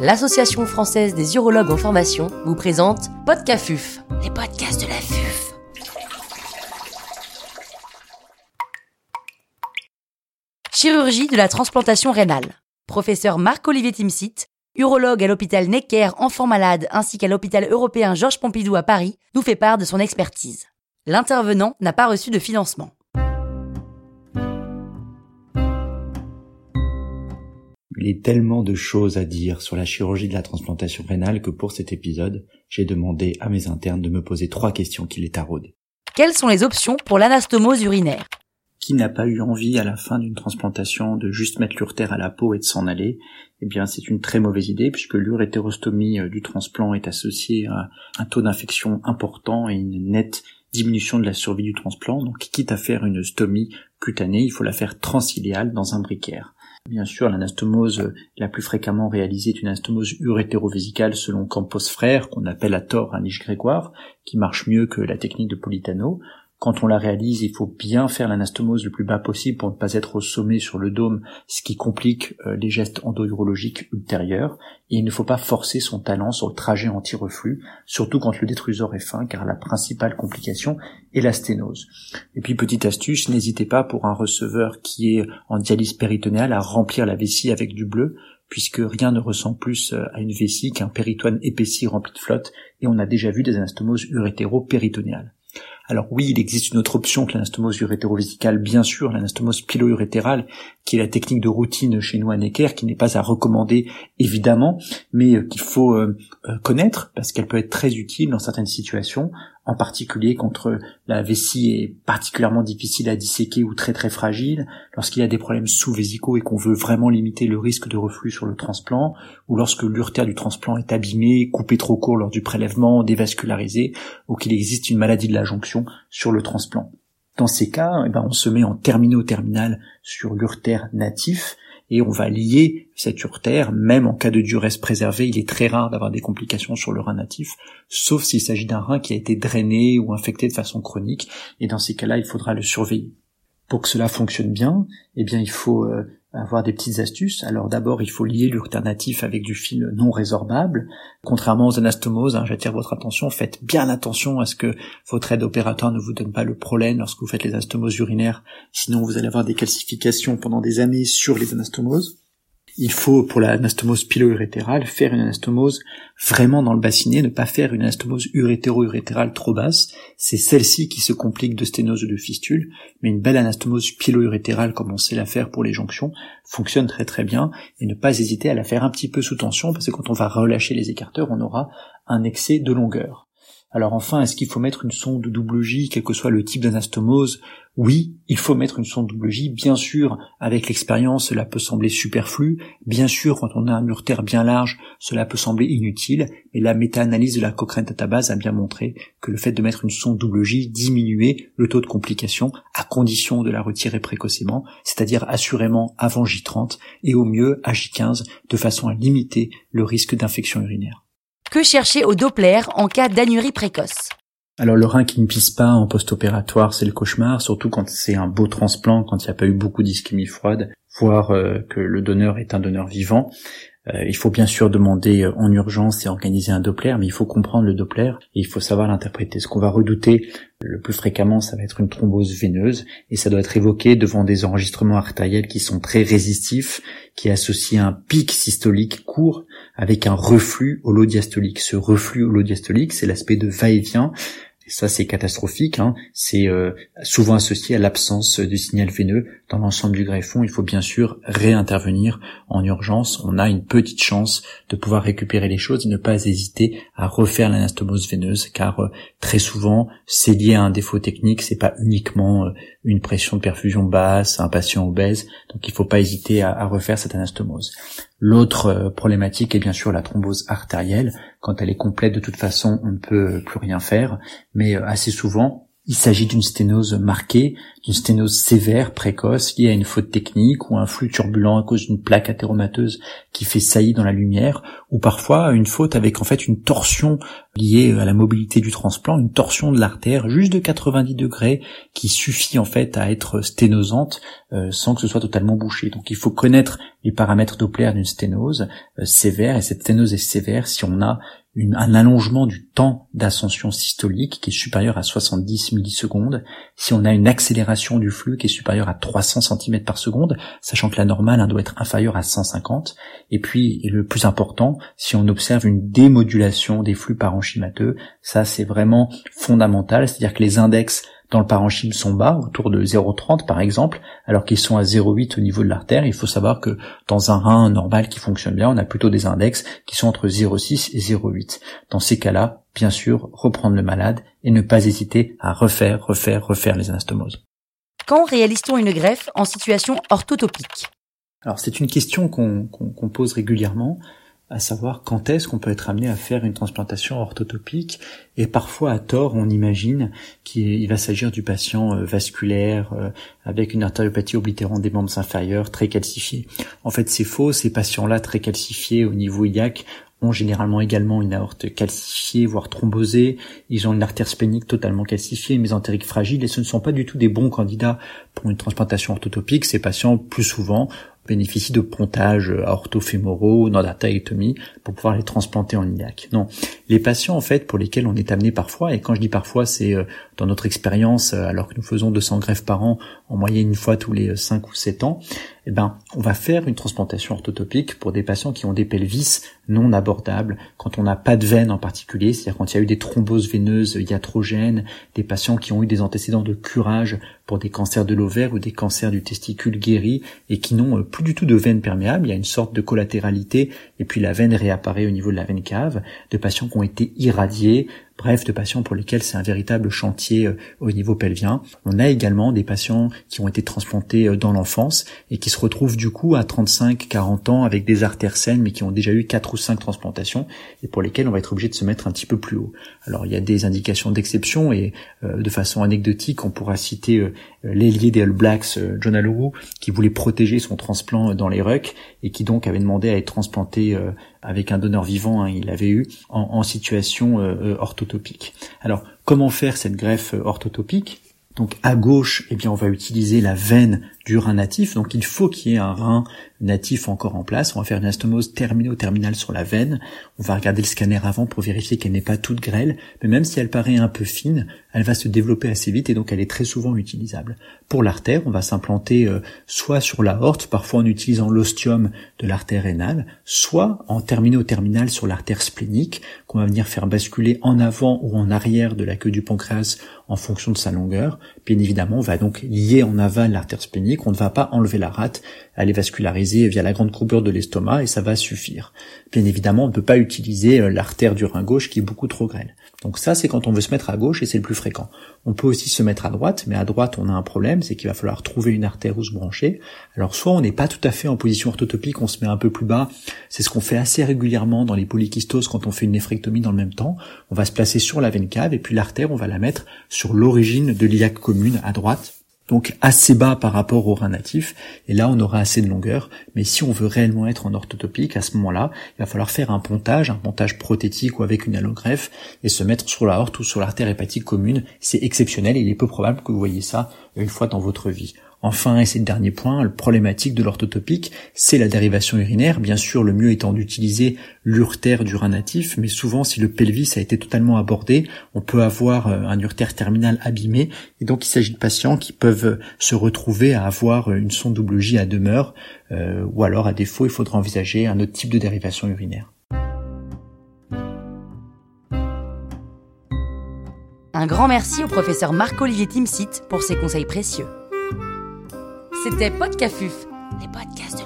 l'Association française des urologues en formation vous présente Podcafuf, les podcasts de la FUF. Chirurgie de la transplantation rénale. Professeur Marc-Olivier Timsit, urologue à l'hôpital Necker Enfants Malades ainsi qu'à l'hôpital européen Georges Pompidou à Paris, nous fait part de son expertise. L'intervenant n'a pas reçu de financement. Il y a tellement de choses à dire sur la chirurgie de la transplantation rénale que pour cet épisode, j'ai demandé à mes internes de me poser trois questions qui les taraudent. Quelles sont les options pour l'anastomose urinaire? Qui n'a pas eu envie à la fin d'une transplantation de juste mettre l'urtère à la peau et de s'en aller? Eh bien, c'est une très mauvaise idée puisque l'urétérostomie euh, du transplant est associée à un taux d'infection important et une nette diminution de la survie du transplant. Donc, quitte à faire une stomie cutanée, il faut la faire transiléale dans un briquaire. Bien sûr, l'anastomose la plus fréquemment réalisée est une anastomose urétérovésicale selon Campos Frère, qu'on appelle à tort un niche grégoire, qui marche mieux que la technique de Politano. Quand on la réalise, il faut bien faire l'anastomose le plus bas possible pour ne pas être au sommet sur le dôme, ce qui complique euh, les gestes endourologiques ultérieurs. Et il ne faut pas forcer son talent sur le trajet anti-reflux, surtout quand le détrusor est fin, car la principale complication est la sténose. Et puis, petite astuce, n'hésitez pas pour un receveur qui est en dialyse péritonéale à remplir la vessie avec du bleu, puisque rien ne ressemble plus euh, à une vessie qu'un péritoine épaissi rempli de flotte, et on a déjà vu des anastomoses urétéro-péritonéales. Alors oui, il existe une autre option que l'anastomose urétérovésicale, bien sûr, l'anastomose pilo-urétérale, qui est la technique de routine chez nous à Necker, qui n'est pas à recommander évidemment, mais euh, qu'il faut euh, euh, connaître parce qu'elle peut être très utile dans certaines situations, en particulier contre la vessie est particulièrement difficile à disséquer ou très très fragile, lorsqu'il y a des problèmes sous-vésicaux et qu'on veut vraiment limiter le risque de reflux sur le transplant, ou lorsque l'urtère du transplant est abîmé, coupé trop court lors du prélèvement, dévascularisé, ou qu'il existe une maladie de la jonction sur le transplant. Dans ces cas, eh ben, on se met en termino-terminal sur l'urtère natif, et on va lier cette urtère, même en cas de duresse préservée, il est très rare d'avoir des complications sur le rein natif, sauf s'il s'agit d'un rein qui a été drainé ou infecté de façon chronique, et dans ces cas-là, il faudra le surveiller. Pour que cela fonctionne bien, eh bien, il faut euh, avoir des petites astuces. Alors d'abord, il faut lier l'urternatif avec du fil non résorbable. Contrairement aux anastomoses, hein, j'attire votre attention, faites bien attention à ce que votre aide opératoire ne vous donne pas le prolène lorsque vous faites les anastomoses urinaires, sinon vous allez avoir des calcifications pendant des années sur les anastomoses il faut, pour la anastomose pilo-urétérale, faire une anastomose vraiment dans le bassinet, ne pas faire une anastomose urétéro-urétérale trop basse. C'est celle-ci qui se complique de sténose ou de fistule, mais une belle anastomose pilo-urétérale, comme on sait la faire pour les jonctions, fonctionne très très bien, et ne pas hésiter à la faire un petit peu sous tension, parce que quand on va relâcher les écarteurs, on aura un excès de longueur. Alors enfin, est-ce qu'il faut mettre une sonde double J, quel que soit le type d'anastomose? Oui, il faut mettre une sonde double J. Bien sûr, avec l'expérience, cela peut sembler superflu. Bien sûr, quand on a un urtère bien large, cela peut sembler inutile. Mais la méta-analyse de la Cochrane Database a bien montré que le fait de mettre une sonde double J diminuait le taux de complication à condition de la retirer précocement, c'est-à-dire assurément avant J30 et au mieux à J15, de façon à limiter le risque d'infection urinaire. Que chercher au Doppler en cas d'anurie précoce? Alors le rein qui ne pisse pas en post-opératoire, c'est le cauchemar, surtout quand c'est un beau transplant, quand il n'y a pas eu beaucoup d'ischémie froide, voire euh, que le donneur est un donneur vivant. Euh, il faut bien sûr demander euh, en urgence et organiser un Doppler, mais il faut comprendre le Doppler et il faut savoir l'interpréter. Ce qu'on va redouter le plus fréquemment, ça va être une thrombose veineuse et ça doit être évoqué devant des enregistrements artériels qui sont très résistifs, qui associent un pic systolique court avec un reflux holodiastolique. Ce reflux holodiastolique, c'est l'aspect de va-et-vient ça c'est catastrophique, hein. c'est euh, souvent associé à l'absence du signal veineux dans l'ensemble du greffon. Il faut bien sûr réintervenir en urgence. On a une petite chance de pouvoir récupérer les choses et ne pas hésiter à refaire l'anastomose veineuse, car euh, très souvent c'est lié à un défaut technique. C'est pas uniquement euh, une pression de perfusion basse, un patient obèse, donc il ne faut pas hésiter à, à refaire cette anastomose. L'autre problématique est bien sûr la thrombose artérielle. Quand elle est complète, de toute façon, on ne peut plus rien faire mais euh, assez souvent, il s'agit d'une sténose marquée, d'une sténose sévère, précoce, liée à une faute technique ou un flux turbulent à cause d'une plaque athéromateuse qui fait saillie dans la lumière, ou parfois une faute avec en fait une torsion liée à la mobilité du transplant, une torsion de l'artère juste de 90 degrés qui suffit en fait à être sténosante euh, sans que ce soit totalement bouché. Donc il faut connaître les paramètres Doppler d'une sténose euh, sévère et cette sténose est sévère si on a un allongement du temps d'ascension systolique qui est supérieur à 70 millisecondes, si on a une accélération du flux qui est supérieure à 300 cm par seconde, sachant que la normale hein, doit être inférieure à 150, et puis, et le plus important, si on observe une démodulation des flux parenchymateux, ça c'est vraiment fondamental, c'est-à-dire que les index dans le parenchyme sont bas, autour de 0,30 par exemple, alors qu'ils sont à 0,8 au niveau de l'artère. Il faut savoir que dans un rein normal qui fonctionne bien, on a plutôt des index qui sont entre 0,6 et 0,8. Dans ces cas-là, bien sûr, reprendre le malade et ne pas hésiter à refaire, refaire, refaire les anastomoses. Quand réalise-t-on une greffe en situation orthotopique? Alors c'est une question qu'on pose régulièrement à savoir quand est-ce qu'on peut être amené à faire une transplantation orthotopique et parfois à tort on imagine qu'il va s'agir du patient euh, vasculaire euh, avec une artériopathie oblitérante des membres inférieurs très calcifiés. En fait c'est faux, ces patients-là très calcifiés au niveau iliaque ont généralement également une aorte calcifiée, voire thrombosée. Ils ont une artère splénique totalement calcifiée, mésentérique fragile, et ce ne sont pas du tout des bons candidats pour une transplantation orthotopique. Ces patients, plus souvent, bénéficient de pontages orthofémoraux, nordactaectomie, pour pouvoir les transplanter en iliaque. Non, les patients en fait pour lesquels on est amené parfois, et quand je dis parfois c'est euh, dans notre expérience, euh, alors que nous faisons 200 greffes par an, en moyenne une fois tous les 5 euh, ou 7 ans, eh ben, on va faire une transplantation orthotopique pour des patients qui ont des pelvis non abordables, quand on n'a pas de veine en particulier, c'est-à-dire quand il y a eu des thromboses veineuses iatrogènes, des patients qui ont eu des antécédents de curage pour des cancers de l'ovaire ou des cancers du testicule guéris et qui n'ont plus du tout de veine perméable, il y a une sorte de collatéralité et puis la veine réapparaît au niveau de la veine cave, de patients qui ont été irradiés, bref, de patients pour lesquels c'est un véritable chantier euh, au niveau pelvien. On a également des patients qui ont été transplantés euh, dans l'enfance et qui se retrouvent du coup à 35-40 ans avec des artères saines mais qui ont déjà eu 4 ou 5 transplantations et pour lesquels on va être obligé de se mettre un petit peu plus haut. Alors il y a des indications d'exception et euh, de façon anecdotique on pourra citer l'ailier des All Blacks, John qui voulait protéger son transplant dans les rucks et qui donc avait demandé à être transplanté avec un donneur vivant, hein, il l'avait eu, en, situation orthodoxe alors, comment faire cette greffe orthotopique? Donc à gauche, eh bien, on va utiliser la veine du rein natif. Donc il faut qu'il y ait un rein natif encore en place. On va faire une astomose termino-terminale sur la veine. On va regarder le scanner avant pour vérifier qu'elle n'est pas toute grêle. Mais même si elle paraît un peu fine, elle va se développer assez vite et donc elle est très souvent utilisable. Pour l'artère, on va s'implanter euh, soit sur la horte, parfois en utilisant l'ostium de l'artère rénale, soit en termino-terminale sur l'artère splénique, qu'on va venir faire basculer en avant ou en arrière de la queue du pancréas en fonction de sa longueur. Bien évidemment, on va donc lier en aval l'artère splénique, on ne va pas enlever la rate, elle est via la grande courbure de l'estomac et ça va suffire. Bien évidemment, on ne peut pas utiliser euh, l'artère du rein gauche qui est beaucoup trop grêle. Donc ça, c'est quand on veut se mettre à gauche et c'est le plus fréquent. On peut aussi se mettre à droite, mais à droite, on a un problème, c'est qu'il va falloir trouver une artère où se brancher. Alors soit on n'est pas tout à fait en position orthotopique, on se met un peu plus bas. C'est ce qu'on fait assez régulièrement dans les polykystoses quand on fait une néphrectomie dans le même temps. On va se placer sur la veine cave et puis l'artère, on va la mettre sur l'origine de l'iliaque commune à droite donc assez bas par rapport au rein natif, et là on aura assez de longueur, mais si on veut réellement être en orthotopique, à ce moment-là, il va falloir faire un pontage, un pontage prothétique ou avec une allogreffe, et se mettre sur la horte ou sur l'artère hépatique commune, c'est exceptionnel, et il est peu probable que vous voyez ça une fois dans votre vie. Enfin, et c'est le dernier point, le problématique de l'orthotopique, c'est la dérivation urinaire. Bien sûr, le mieux étant d'utiliser l'urtère du rein natif, mais souvent, si le pelvis a été totalement abordé, on peut avoir euh, un urtère terminal abîmé. Et donc, il s'agit de patients qui peuvent se retrouver à avoir une sonde double J à demeure, euh, ou alors, à défaut, il faudra envisager un autre type de dérivation urinaire. Un grand merci au professeur Marc-Olivier Timsit pour ses conseils précieux. C'était Podcafuf, les podcasts